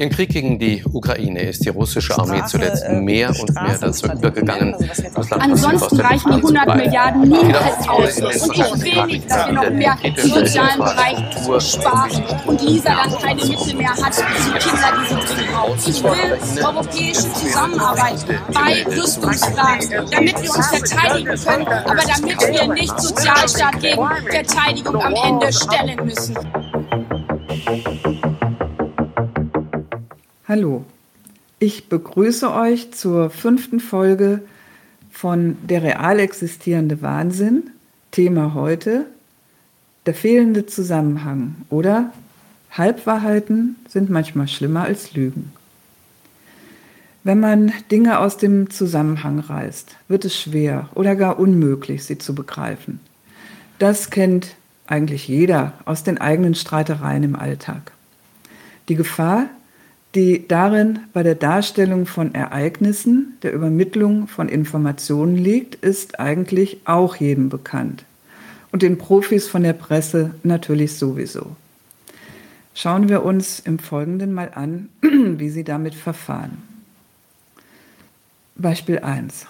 Im Krieg gegen die Ukraine ist die russische Armee zuletzt äh, mehr und mehr dazu übergegangen. Also Ansonsten reichen die 100 Milliarden niemals aus. Und ich will nicht, dass wir noch mehr im sozialen Bereich sparen und Lisa dann keine Mittel mehr hat für die Kinder, die sie dringend braucht. Ich will europäische Zusammenarbeit bei Rüstungsfragen, damit wir uns verteidigen können, aber damit wir nicht Sozialstaat gegen Verteidigung am Ende stellen müssen. Hallo, ich begrüße euch zur fünften Folge von Der real existierende Wahnsinn. Thema heute der fehlende Zusammenhang oder Halbwahrheiten sind manchmal schlimmer als Lügen. Wenn man Dinge aus dem Zusammenhang reißt, wird es schwer oder gar unmöglich, sie zu begreifen. Das kennt eigentlich jeder aus den eigenen Streitereien im Alltag. Die Gefahr, die darin bei der Darstellung von Ereignissen, der Übermittlung von Informationen liegt, ist eigentlich auch jedem bekannt. Und den Profis von der Presse natürlich sowieso. Schauen wir uns im Folgenden mal an, wie sie damit verfahren. Beispiel 1.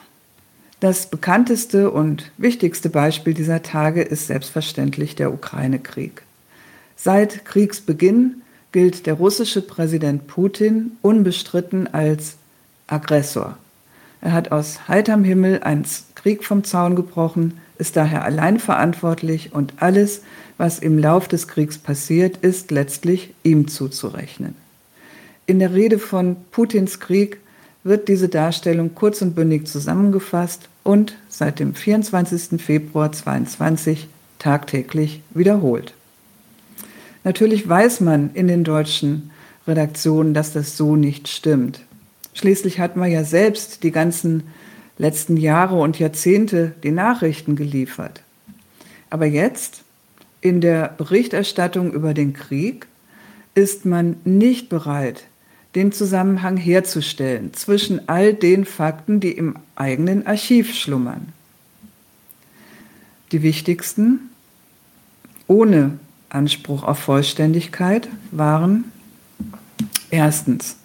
Das bekannteste und wichtigste Beispiel dieser Tage ist selbstverständlich der Ukraine-Krieg. Seit Kriegsbeginn gilt der russische Präsident Putin unbestritten als Aggressor. Er hat aus heiterem Himmel einen Krieg vom Zaun gebrochen, ist daher allein verantwortlich und alles, was im Lauf des Kriegs passiert, ist letztlich ihm zuzurechnen. In der Rede von Putins Krieg wird diese Darstellung kurz und bündig zusammengefasst und seit dem 24. Februar 2022 tagtäglich wiederholt. Natürlich weiß man in den deutschen Redaktionen, dass das so nicht stimmt. Schließlich hat man ja selbst die ganzen letzten Jahre und Jahrzehnte die Nachrichten geliefert. Aber jetzt, in der Berichterstattung über den Krieg, ist man nicht bereit, den Zusammenhang herzustellen zwischen all den Fakten, die im eigenen Archiv schlummern. Die wichtigsten, ohne Anspruch auf Vollständigkeit waren erstens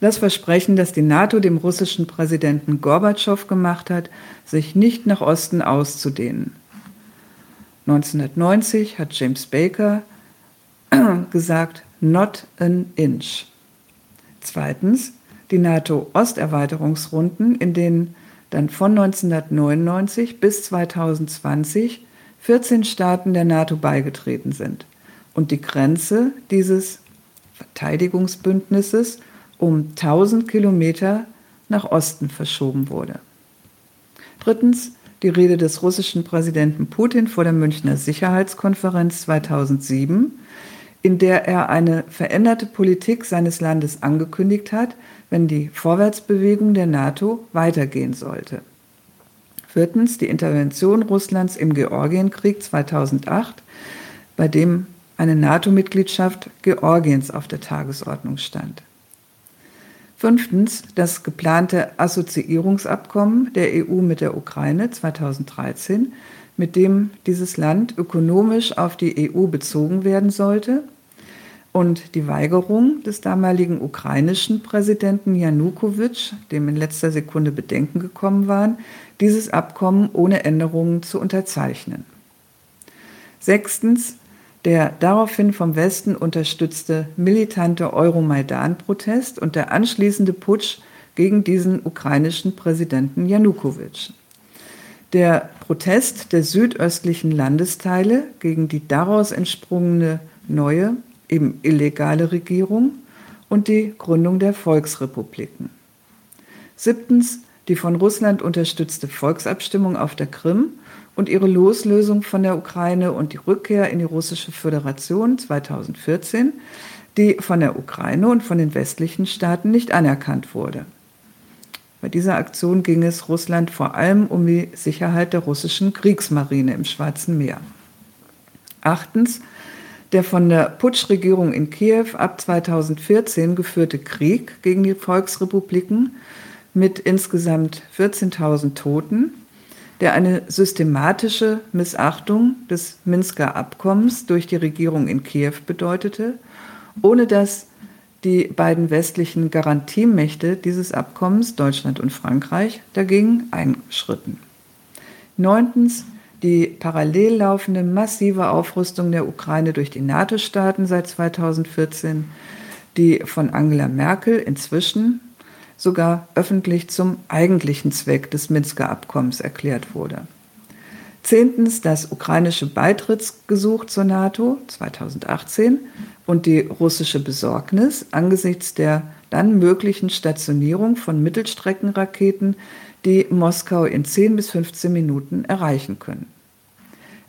das Versprechen, das die NATO dem russischen Präsidenten Gorbatschow gemacht hat, sich nicht nach Osten auszudehnen. 1990 hat James Baker gesagt, not an inch. Zweitens die NATO-Osterweiterungsrunden, in denen dann von 1999 bis 2020 14 Staaten der NATO beigetreten sind und die Grenze dieses Verteidigungsbündnisses um 1000 Kilometer nach Osten verschoben wurde. Drittens die Rede des russischen Präsidenten Putin vor der Münchner Sicherheitskonferenz 2007, in der er eine veränderte Politik seines Landes angekündigt hat, wenn die Vorwärtsbewegung der NATO weitergehen sollte. Viertens die Intervention Russlands im Georgienkrieg 2008, bei dem eine NATO-Mitgliedschaft Georgiens auf der Tagesordnung stand. Fünftens das geplante Assoziierungsabkommen der EU mit der Ukraine 2013, mit dem dieses Land ökonomisch auf die EU bezogen werden sollte und die Weigerung des damaligen ukrainischen Präsidenten Janukowitsch, dem in letzter Sekunde Bedenken gekommen waren, dieses Abkommen ohne Änderungen zu unterzeichnen. Sechstens der daraufhin vom Westen unterstützte militante Euromaidan-Protest und der anschließende Putsch gegen diesen ukrainischen Präsidenten Janukowitsch. Der Protest der südöstlichen Landesteile gegen die daraus entsprungene neue, eben illegale Regierung und die Gründung der Volksrepubliken. Siebtens die von Russland unterstützte Volksabstimmung auf der Krim und ihre Loslösung von der Ukraine und die Rückkehr in die russische Föderation 2014, die von der Ukraine und von den westlichen Staaten nicht anerkannt wurde. Bei dieser Aktion ging es Russland vor allem um die Sicherheit der russischen Kriegsmarine im Schwarzen Meer. Achtens, der von der Putschregierung in Kiew ab 2014 geführte Krieg gegen die Volksrepubliken mit insgesamt 14.000 Toten der eine systematische Missachtung des Minsker Abkommens durch die Regierung in Kiew bedeutete, ohne dass Die beiden westlichen Garantiemächte dieses Abkommens, Deutschland und Frankreich, dagegen eingeschritten. Neuntens die parallel laufende massive Aufrüstung der Ukraine durch die NATO-Staaten seit 2014, die von Angela Merkel inzwischen sogar öffentlich zum eigentlichen Zweck des Minsker Abkommens erklärt wurde. Zehntens das ukrainische Beitrittsgesuch zur NATO 2018 und die russische Besorgnis angesichts der dann möglichen Stationierung von Mittelstreckenraketen, die Moskau in 10 bis 15 Minuten erreichen können.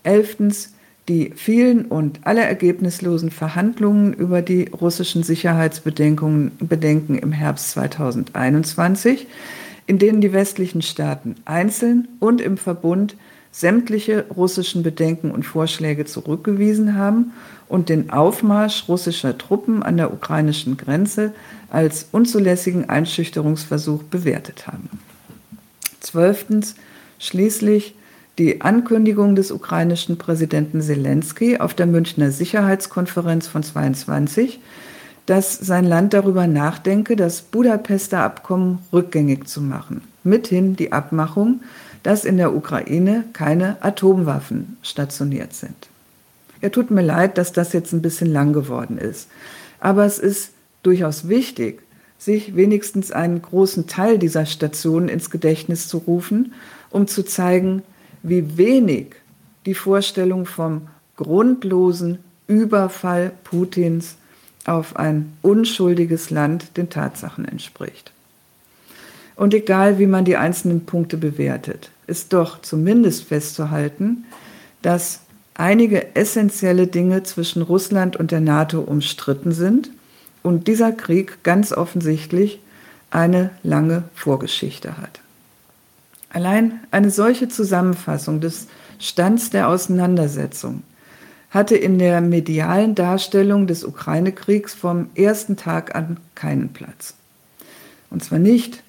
Elftens die vielen und alle ergebnislosen Verhandlungen über die russischen Sicherheitsbedenken Bedenken im Herbst 2021, in denen die westlichen Staaten einzeln und im Verbund sämtliche russischen Bedenken und Vorschläge zurückgewiesen haben und den Aufmarsch russischer Truppen an der ukrainischen Grenze als unzulässigen Einschüchterungsversuch bewertet haben. Zwölftens schließlich die Ankündigung des ukrainischen Präsidenten Zelensky auf der Münchner Sicherheitskonferenz von 22, dass sein Land darüber nachdenke, das Budapester Abkommen rückgängig zu machen. Mithin die Abmachung, dass in der Ukraine keine Atomwaffen stationiert sind. Er tut mir leid, dass das jetzt ein bisschen lang geworden ist. Aber es ist durchaus wichtig, sich wenigstens einen großen Teil dieser Stationen ins Gedächtnis zu rufen, um zu zeigen, wie wenig die Vorstellung vom grundlosen Überfall Putins auf ein unschuldiges Land den Tatsachen entspricht. Und egal, wie man die einzelnen Punkte bewertet, ist doch zumindest festzuhalten, dass einige essentielle Dinge zwischen Russland und der NATO umstritten sind und dieser Krieg ganz offensichtlich eine lange Vorgeschichte hat. Allein eine solche Zusammenfassung des Stands der Auseinandersetzung hatte in der medialen Darstellung des Ukraine-Kriegs vom ersten Tag an keinen Platz. Und zwar nicht,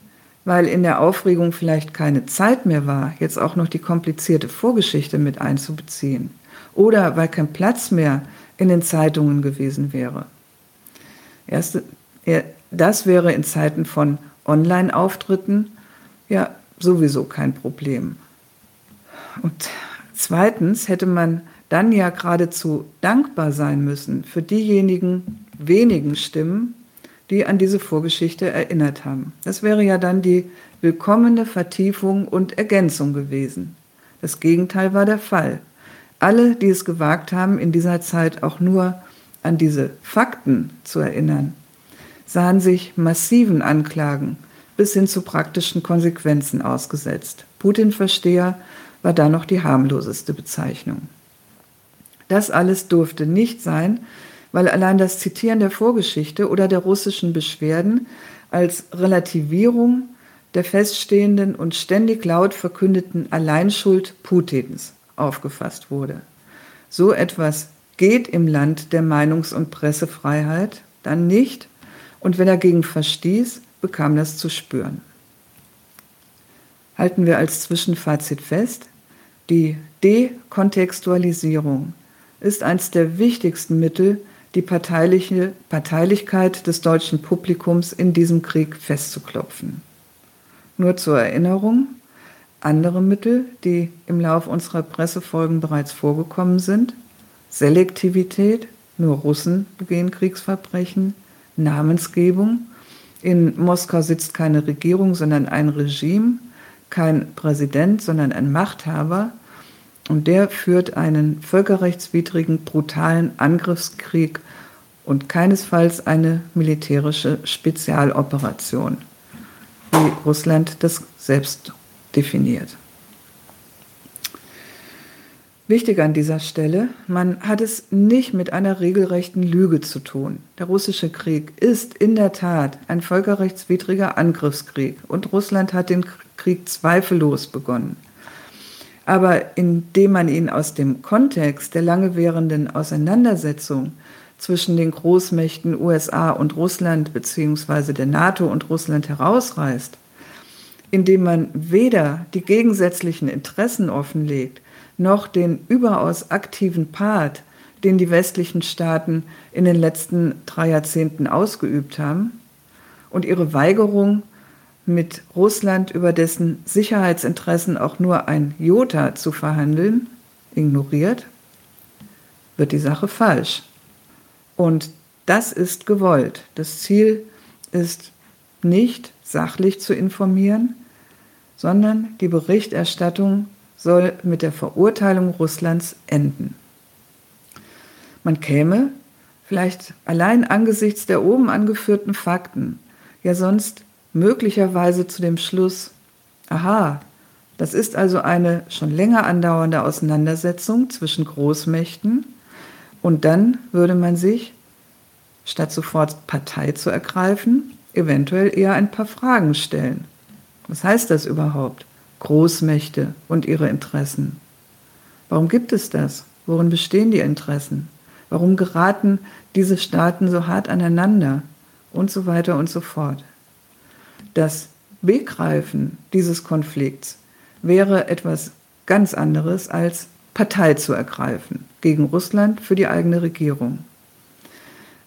weil in der Aufregung vielleicht keine Zeit mehr war, jetzt auch noch die komplizierte Vorgeschichte mit einzubeziehen, oder weil kein Platz mehr in den Zeitungen gewesen wäre. Erste, das wäre in Zeiten von Online-Auftritten ja sowieso kein Problem. Und zweitens hätte man dann ja geradezu dankbar sein müssen für diejenigen wenigen Stimmen, die an diese Vorgeschichte erinnert haben. Das wäre ja dann die willkommene Vertiefung und Ergänzung gewesen. Das Gegenteil war der Fall. Alle, die es gewagt haben, in dieser Zeit auch nur an diese Fakten zu erinnern, sahen sich massiven Anklagen bis hin zu praktischen Konsequenzen ausgesetzt. Putin-Versteher war da noch die harmloseste Bezeichnung. Das alles durfte nicht sein, weil allein das Zitieren der Vorgeschichte oder der russischen Beschwerden als Relativierung der feststehenden und ständig laut verkündeten Alleinschuld Putins aufgefasst wurde. So etwas geht im Land der Meinungs- und Pressefreiheit dann nicht und wenn er gegen verstieß, bekam das zu spüren. Halten wir als Zwischenfazit fest, die Dekontextualisierung ist eines der wichtigsten Mittel, die parteiliche Parteilichkeit des deutschen Publikums in diesem Krieg festzuklopfen. Nur zur Erinnerung, andere Mittel, die im Lauf unserer Pressefolgen bereits vorgekommen sind, Selektivität, nur Russen begehen Kriegsverbrechen, Namensgebung in Moskau sitzt keine Regierung, sondern ein Regime, kein Präsident, sondern ein Machthaber. Und der führt einen völkerrechtswidrigen, brutalen Angriffskrieg und keinesfalls eine militärische Spezialoperation, wie Russland das selbst definiert. Wichtig an dieser Stelle, man hat es nicht mit einer regelrechten Lüge zu tun. Der russische Krieg ist in der Tat ein völkerrechtswidriger Angriffskrieg und Russland hat den Krieg zweifellos begonnen. Aber indem man ihn aus dem Kontext der lange währenden Auseinandersetzung zwischen den Großmächten USA und Russland beziehungsweise der NATO und Russland herausreißt, indem man weder die gegensätzlichen Interessen offenlegt, noch den überaus aktiven Part den die westlichen Staaten in den letzten drei Jahrzehnten ausgeübt haben und ihre Weigerung, mit Russland über dessen Sicherheitsinteressen auch nur ein Jota zu verhandeln, ignoriert, wird die Sache falsch. Und das ist gewollt. Das Ziel ist nicht sachlich zu informieren, sondern die Berichterstattung soll mit der Verurteilung Russlands enden. Man käme, vielleicht allein angesichts der oben angeführten Fakten, ja sonst möglicherweise zu dem Schluss, aha, das ist also eine schon länger andauernde Auseinandersetzung zwischen Großmächten und dann würde man sich, statt sofort Partei zu ergreifen, eventuell eher ein paar Fragen stellen. Was heißt das überhaupt? Großmächte und ihre Interessen. Warum gibt es das? Worin bestehen die Interessen? Warum geraten diese Staaten so hart aneinander? Und so weiter und so fort. Das Begreifen dieses Konflikts wäre etwas ganz anderes als Partei zu ergreifen gegen Russland für die eigene Regierung.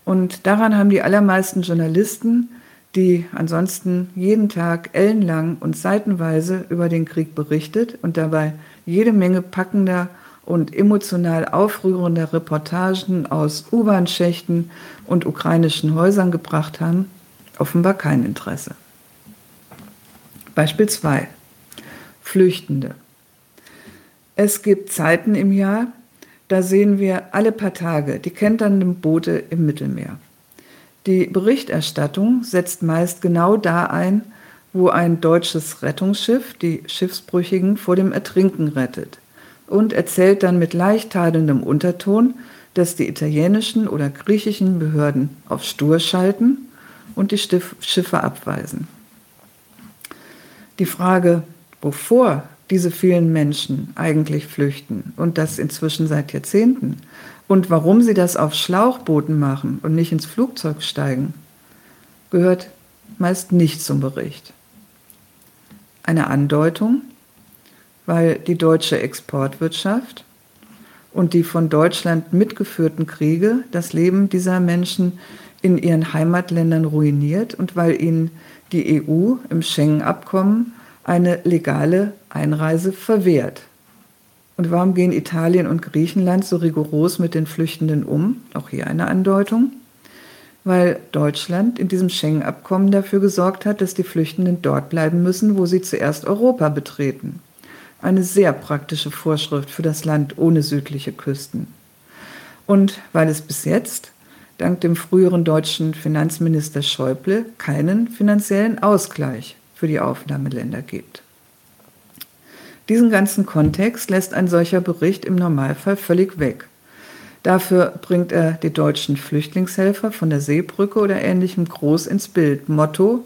Und daran haben die allermeisten Journalisten, die ansonsten jeden Tag ellenlang und seitenweise über den Krieg berichtet und dabei jede Menge packender und emotional aufrührender Reportagen aus U-Bahn-Schächten und ukrainischen Häusern gebracht haben, offenbar kein Interesse. Beispiel 2. Flüchtende. Es gibt Zeiten im Jahr, da sehen wir alle paar Tage die kenternden Boote im Mittelmeer. Die Berichterstattung setzt meist genau da ein, wo ein deutsches Rettungsschiff die Schiffsbrüchigen vor dem Ertrinken rettet und erzählt dann mit leicht tadelndem Unterton, dass die italienischen oder griechischen Behörden auf Stur schalten und die Schiffe abweisen. Die Frage, wovor diese vielen Menschen eigentlich flüchten und das inzwischen seit Jahrzehnten und warum sie das auf Schlauchbooten machen und nicht ins Flugzeug steigen, gehört meist nicht zum Bericht. Eine Andeutung, weil die deutsche Exportwirtschaft und die von Deutschland mitgeführten Kriege das Leben dieser Menschen in ihren Heimatländern ruiniert und weil ihnen die EU im Schengen-Abkommen eine legale Einreise verwehrt. Und warum gehen Italien und Griechenland so rigoros mit den Flüchtenden um? Auch hier eine Andeutung. Weil Deutschland in diesem Schengen-Abkommen dafür gesorgt hat, dass die Flüchtenden dort bleiben müssen, wo sie zuerst Europa betreten. Eine sehr praktische Vorschrift für das Land ohne südliche Küsten. Und weil es bis jetzt dank dem früheren deutschen Finanzminister Schäuble keinen finanziellen Ausgleich für die Aufnahmeländer gibt. Diesen ganzen Kontext lässt ein solcher Bericht im Normalfall völlig weg. Dafür bringt er die deutschen Flüchtlingshelfer von der Seebrücke oder ähnlichem groß ins Bild. Motto,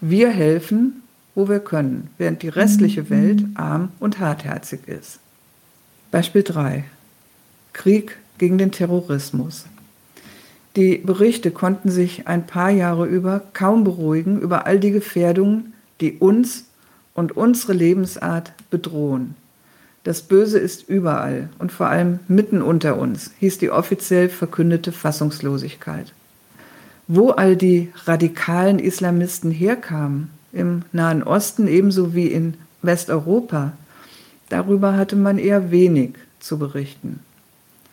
wir helfen, wo wir können, während die restliche mhm. Welt arm und hartherzig ist. Beispiel 3. Krieg gegen den Terrorismus. Die Berichte konnten sich ein paar Jahre über kaum beruhigen über all die Gefährdungen, die uns und unsere Lebensart bedrohen. Das Böse ist überall und vor allem mitten unter uns, hieß die offiziell verkündete Fassungslosigkeit. Wo all die radikalen Islamisten herkamen, im Nahen Osten ebenso wie in Westeuropa, darüber hatte man eher wenig zu berichten.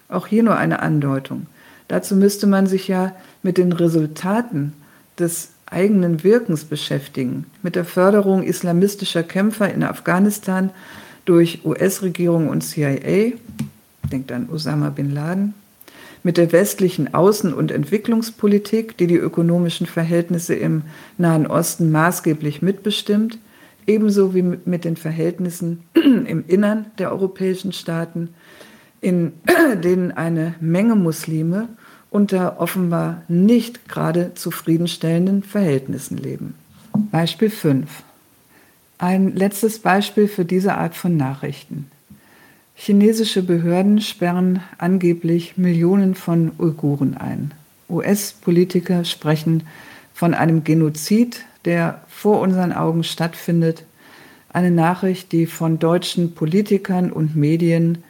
Auch hier nur eine Andeutung. Dazu müsste man sich ja mit den Resultaten des eigenen Wirkens beschäftigen, mit der Förderung islamistischer Kämpfer in Afghanistan durch US-Regierung und CIA, denkt an Osama bin Laden, mit der westlichen Außen- und Entwicklungspolitik, die die ökonomischen Verhältnisse im Nahen Osten maßgeblich mitbestimmt, ebenso wie mit den Verhältnissen im Innern der europäischen Staaten, in denen eine Menge Muslime unter offenbar nicht gerade zufriedenstellenden Verhältnissen leben. Beispiel 5. Ein letztes Beispiel für diese Art von Nachrichten. Chinesische Behörden sperren angeblich Millionen von Uiguren ein. US-Politiker sprechen von einem Genozid, der vor unseren Augen stattfindet. Eine Nachricht, die von deutschen Politikern und Medien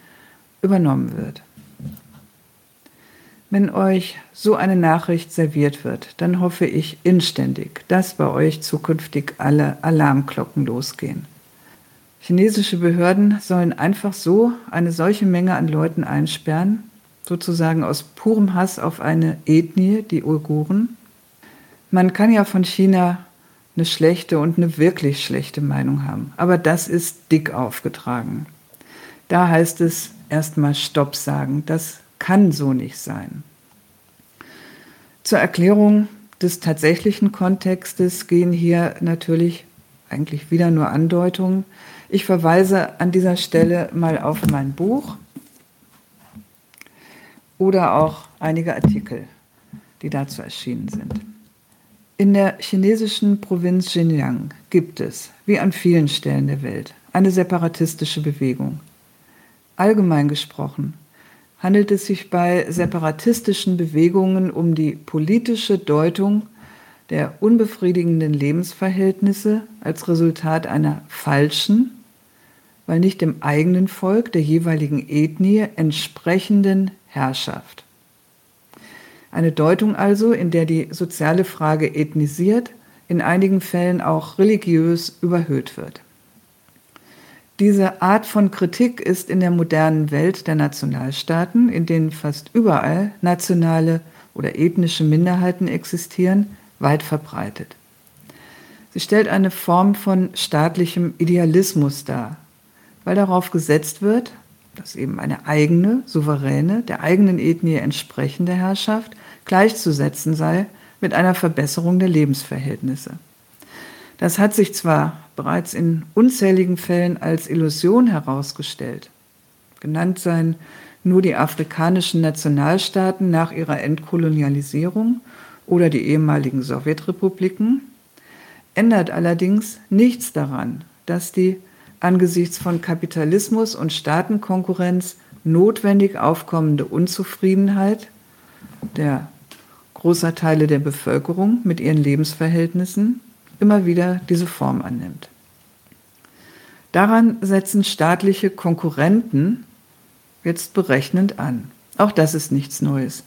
übernommen wird. Wenn euch so eine Nachricht serviert wird, dann hoffe ich inständig, dass bei euch zukünftig alle Alarmglocken losgehen. Chinesische Behörden sollen einfach so eine solche Menge an Leuten einsperren, sozusagen aus purem Hass auf eine Ethnie, die Uiguren. Man kann ja von China eine schlechte und eine wirklich schlechte Meinung haben, aber das ist dick aufgetragen. Da heißt es erstmal Stopp sagen. Das kann so nicht sein. Zur Erklärung des tatsächlichen Kontextes gehen hier natürlich eigentlich wieder nur Andeutungen. Ich verweise an dieser Stelle mal auf mein Buch oder auch einige Artikel, die dazu erschienen sind. In der chinesischen Provinz Xinjiang gibt es, wie an vielen Stellen der Welt, eine separatistische Bewegung. Allgemein gesprochen handelt es sich bei separatistischen Bewegungen um die politische Deutung der unbefriedigenden Lebensverhältnisse als Resultat einer falschen, weil nicht dem eigenen Volk der jeweiligen Ethnie entsprechenden Herrschaft. Eine Deutung also, in der die soziale Frage ethnisiert, in einigen Fällen auch religiös überhöht wird. Diese Art von Kritik ist in der modernen Welt der Nationalstaaten, in denen fast überall nationale oder ethnische Minderheiten existieren, weit verbreitet. Sie stellt eine Form von staatlichem Idealismus dar, weil darauf gesetzt wird, dass eben eine eigene, souveräne, der eigenen Ethnie entsprechende Herrschaft gleichzusetzen sei mit einer Verbesserung der Lebensverhältnisse. Das hat sich zwar bereits in unzähligen Fällen als Illusion herausgestellt. Genannt seien nur die afrikanischen Nationalstaaten nach ihrer Entkolonialisierung oder die ehemaligen Sowjetrepubliken, ändert allerdings nichts daran, dass die angesichts von Kapitalismus und Staatenkonkurrenz notwendig aufkommende Unzufriedenheit der großer Teile der Bevölkerung mit ihren Lebensverhältnissen immer wieder diese Form annimmt. Daran setzen staatliche Konkurrenten jetzt berechnend an. Auch das ist nichts Neues.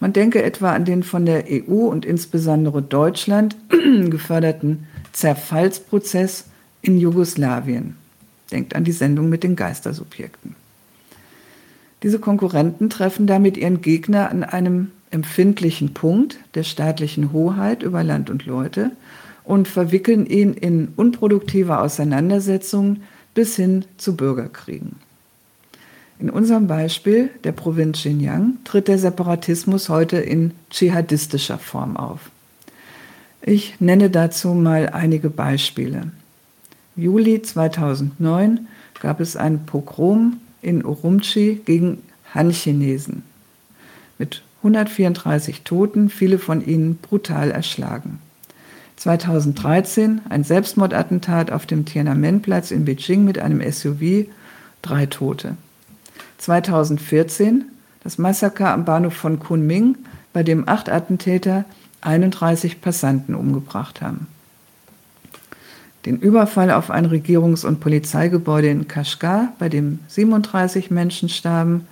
Man denke etwa an den von der EU und insbesondere Deutschland geförderten Zerfallsprozess in Jugoslawien. Denkt an die Sendung mit den Geistersubjekten. Diese Konkurrenten treffen damit ihren Gegner an einem empfindlichen Punkt der staatlichen Hoheit über Land und Leute und verwickeln ihn in unproduktive Auseinandersetzungen bis hin zu Bürgerkriegen. In unserem Beispiel der Provinz Xinjiang tritt der Separatismus heute in dschihadistischer Form auf. Ich nenne dazu mal einige Beispiele. Juli 2009 gab es ein Pogrom in Urumqi gegen Han-Chinesen mit 134 Toten, viele von ihnen brutal erschlagen. 2013 ein Selbstmordattentat auf dem Tiananmenplatz in Beijing mit einem SUV, drei Tote. 2014 das Massaker am Bahnhof von Kunming, bei dem acht Attentäter 31 Passanten umgebracht haben. Den Überfall auf ein Regierungs- und Polizeigebäude in Kashgar, bei dem 37 Menschen starben,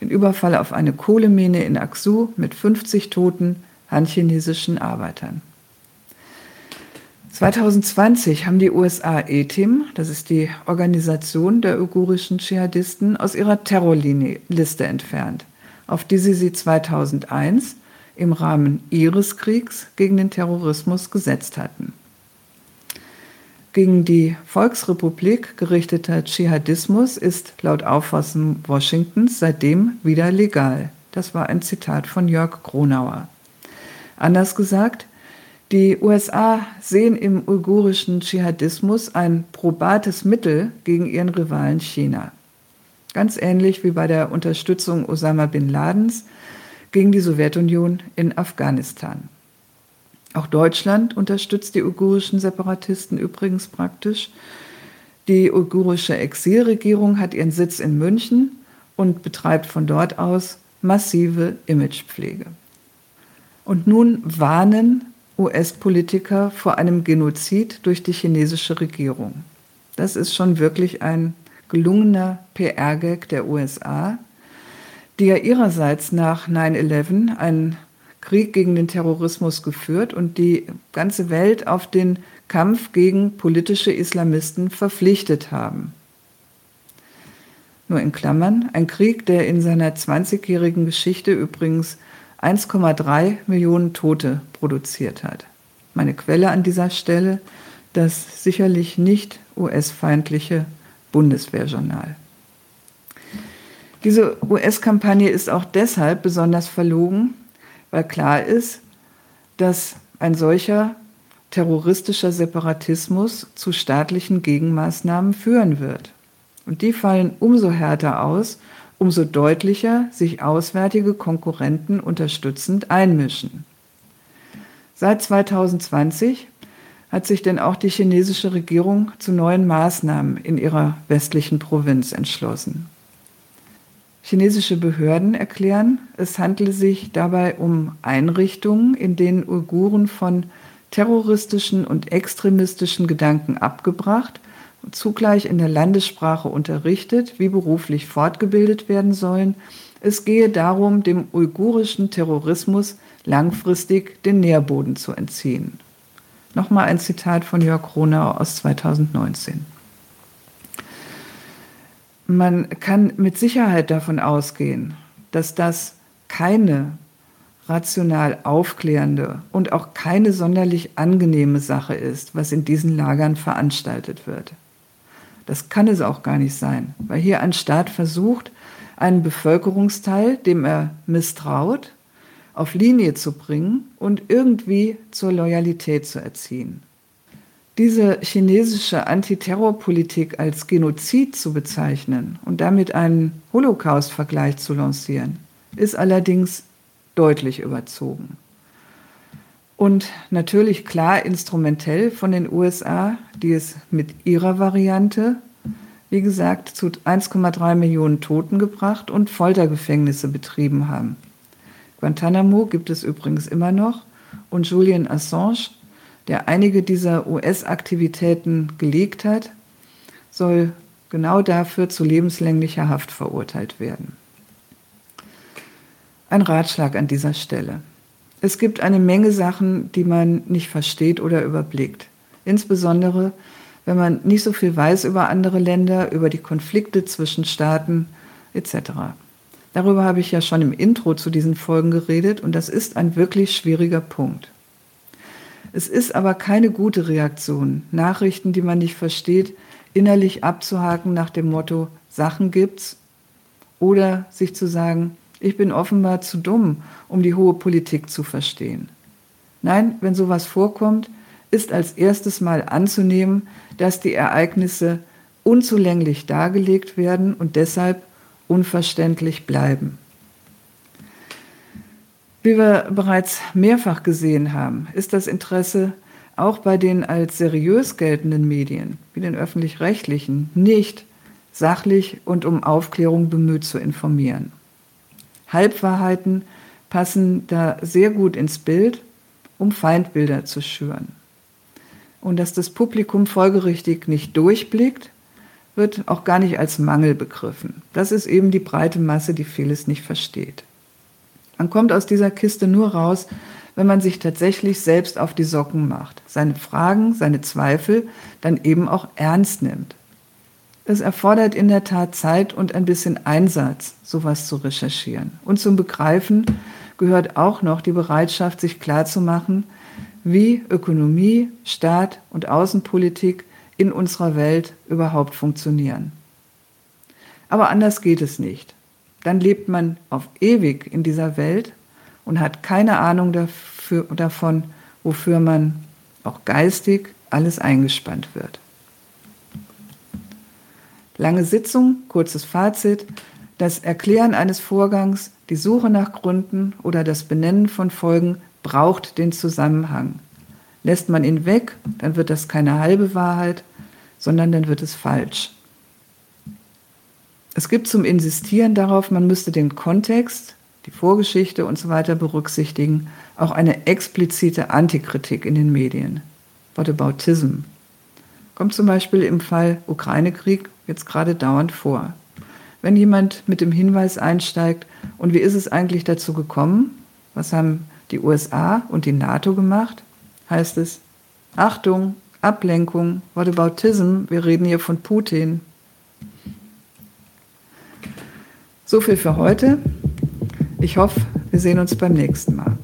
den Überfall auf eine Kohlemine in Aksu mit 50 Toten han-chinesischen Arbeitern. 2020 haben die USA ETIM, das ist die Organisation der uigurischen Dschihadisten, aus ihrer Terrorliste entfernt, auf die sie sie 2001 im Rahmen ihres Kriegs gegen den Terrorismus gesetzt hatten. Gegen die Volksrepublik gerichteter Dschihadismus ist laut Auffassung Washingtons seitdem wieder legal. Das war ein Zitat von Jörg Gronauer. Anders gesagt, die USA sehen im uigurischen Dschihadismus ein probates Mittel gegen ihren Rivalen China. Ganz ähnlich wie bei der Unterstützung Osama bin Ladens gegen die Sowjetunion in Afghanistan. Auch Deutschland unterstützt die uigurischen Separatisten übrigens praktisch. Die uigurische Exilregierung hat ihren Sitz in München und betreibt von dort aus massive Imagepflege. Und nun warnen US-Politiker vor einem Genozid durch die chinesische Regierung. Das ist schon wirklich ein gelungener PR-Gag der USA, die ja ihrerseits nach 9-11 einen Krieg gegen den Terrorismus geführt und die ganze Welt auf den Kampf gegen politische Islamisten verpflichtet haben. Nur in Klammern, ein Krieg, der in seiner 20-jährigen Geschichte übrigens 1,3 Millionen Tote produziert hat. Meine Quelle an dieser Stelle, das sicherlich nicht US-feindliche Bundeswehrjournal. Diese US-Kampagne ist auch deshalb besonders verlogen, weil klar ist, dass ein solcher terroristischer Separatismus zu staatlichen Gegenmaßnahmen führen wird. Und die fallen umso härter aus, umso deutlicher sich auswärtige Konkurrenten unterstützend einmischen. Seit 2020 hat sich denn auch die chinesische Regierung zu neuen Maßnahmen in ihrer westlichen Provinz entschlossen. Chinesische Behörden erklären, es handle sich dabei um Einrichtungen, in denen Uiguren von terroristischen und extremistischen Gedanken abgebracht zugleich in der Landessprache unterrichtet, wie beruflich fortgebildet werden sollen. Es gehe darum, dem uigurischen Terrorismus langfristig den Nährboden zu entziehen. Nochmal ein Zitat von Jörg Kronau aus 2019. Man kann mit Sicherheit davon ausgehen, dass das keine rational aufklärende und auch keine sonderlich angenehme Sache ist, was in diesen Lagern veranstaltet wird. Das kann es auch gar nicht sein, weil hier ein Staat versucht, einen Bevölkerungsteil, dem er misstraut, auf Linie zu bringen und irgendwie zur Loyalität zu erziehen. Diese chinesische Antiterrorpolitik als Genozid zu bezeichnen und damit einen Holocaust-Vergleich zu lancieren, ist allerdings deutlich überzogen. Und natürlich klar instrumentell von den USA, die es mit ihrer Variante, wie gesagt, zu 1,3 Millionen Toten gebracht und Foltergefängnisse betrieben haben. Guantanamo gibt es übrigens immer noch und Julian Assange der einige dieser US-Aktivitäten gelegt hat, soll genau dafür zu lebenslänglicher Haft verurteilt werden. Ein Ratschlag an dieser Stelle. Es gibt eine Menge Sachen, die man nicht versteht oder überblickt. Insbesondere, wenn man nicht so viel weiß über andere Länder, über die Konflikte zwischen Staaten etc. Darüber habe ich ja schon im Intro zu diesen Folgen geredet und das ist ein wirklich schwieriger Punkt. Es ist aber keine gute Reaktion, Nachrichten, die man nicht versteht, innerlich abzuhaken nach dem Motto, Sachen gibt's, oder sich zu sagen, ich bin offenbar zu dumm, um die hohe Politik zu verstehen. Nein, wenn sowas vorkommt, ist als erstes mal anzunehmen, dass die Ereignisse unzulänglich dargelegt werden und deshalb unverständlich bleiben. Wie wir bereits mehrfach gesehen haben, ist das Interesse auch bei den als seriös geltenden Medien, wie den öffentlich-rechtlichen, nicht sachlich und um Aufklärung bemüht zu informieren. Halbwahrheiten passen da sehr gut ins Bild, um Feindbilder zu schüren. Und dass das Publikum folgerichtig nicht durchblickt, wird auch gar nicht als Mangel begriffen. Das ist eben die breite Masse, die vieles nicht versteht. Man kommt aus dieser Kiste nur raus, wenn man sich tatsächlich selbst auf die Socken macht, seine Fragen, seine Zweifel dann eben auch ernst nimmt. Es erfordert in der Tat Zeit und ein bisschen Einsatz, sowas zu recherchieren. Und zum Begreifen gehört auch noch die Bereitschaft, sich klarzumachen, wie Ökonomie, Staat und Außenpolitik in unserer Welt überhaupt funktionieren. Aber anders geht es nicht dann lebt man auf ewig in dieser Welt und hat keine Ahnung dafür, davon, wofür man auch geistig alles eingespannt wird. Lange Sitzung, kurzes Fazit. Das Erklären eines Vorgangs, die Suche nach Gründen oder das Benennen von Folgen braucht den Zusammenhang. Lässt man ihn weg, dann wird das keine halbe Wahrheit, sondern dann wird es falsch. Es gibt zum Insistieren darauf, man müsste den Kontext, die Vorgeschichte und so weiter berücksichtigen, auch eine explizite Antikritik in den Medien. Whataboutism kommt zum Beispiel im Fall Ukraine-Krieg jetzt gerade dauernd vor. wenn jemand mit dem Hinweis einsteigt, und wie ist es eigentlich dazu gekommen? Was haben die USA und die NATO gemacht? Heißt es, Achtung, Ablenkung, what Whataboutism, wir reden hier von Putin. So viel für heute. Ich hoffe, wir sehen uns beim nächsten Mal.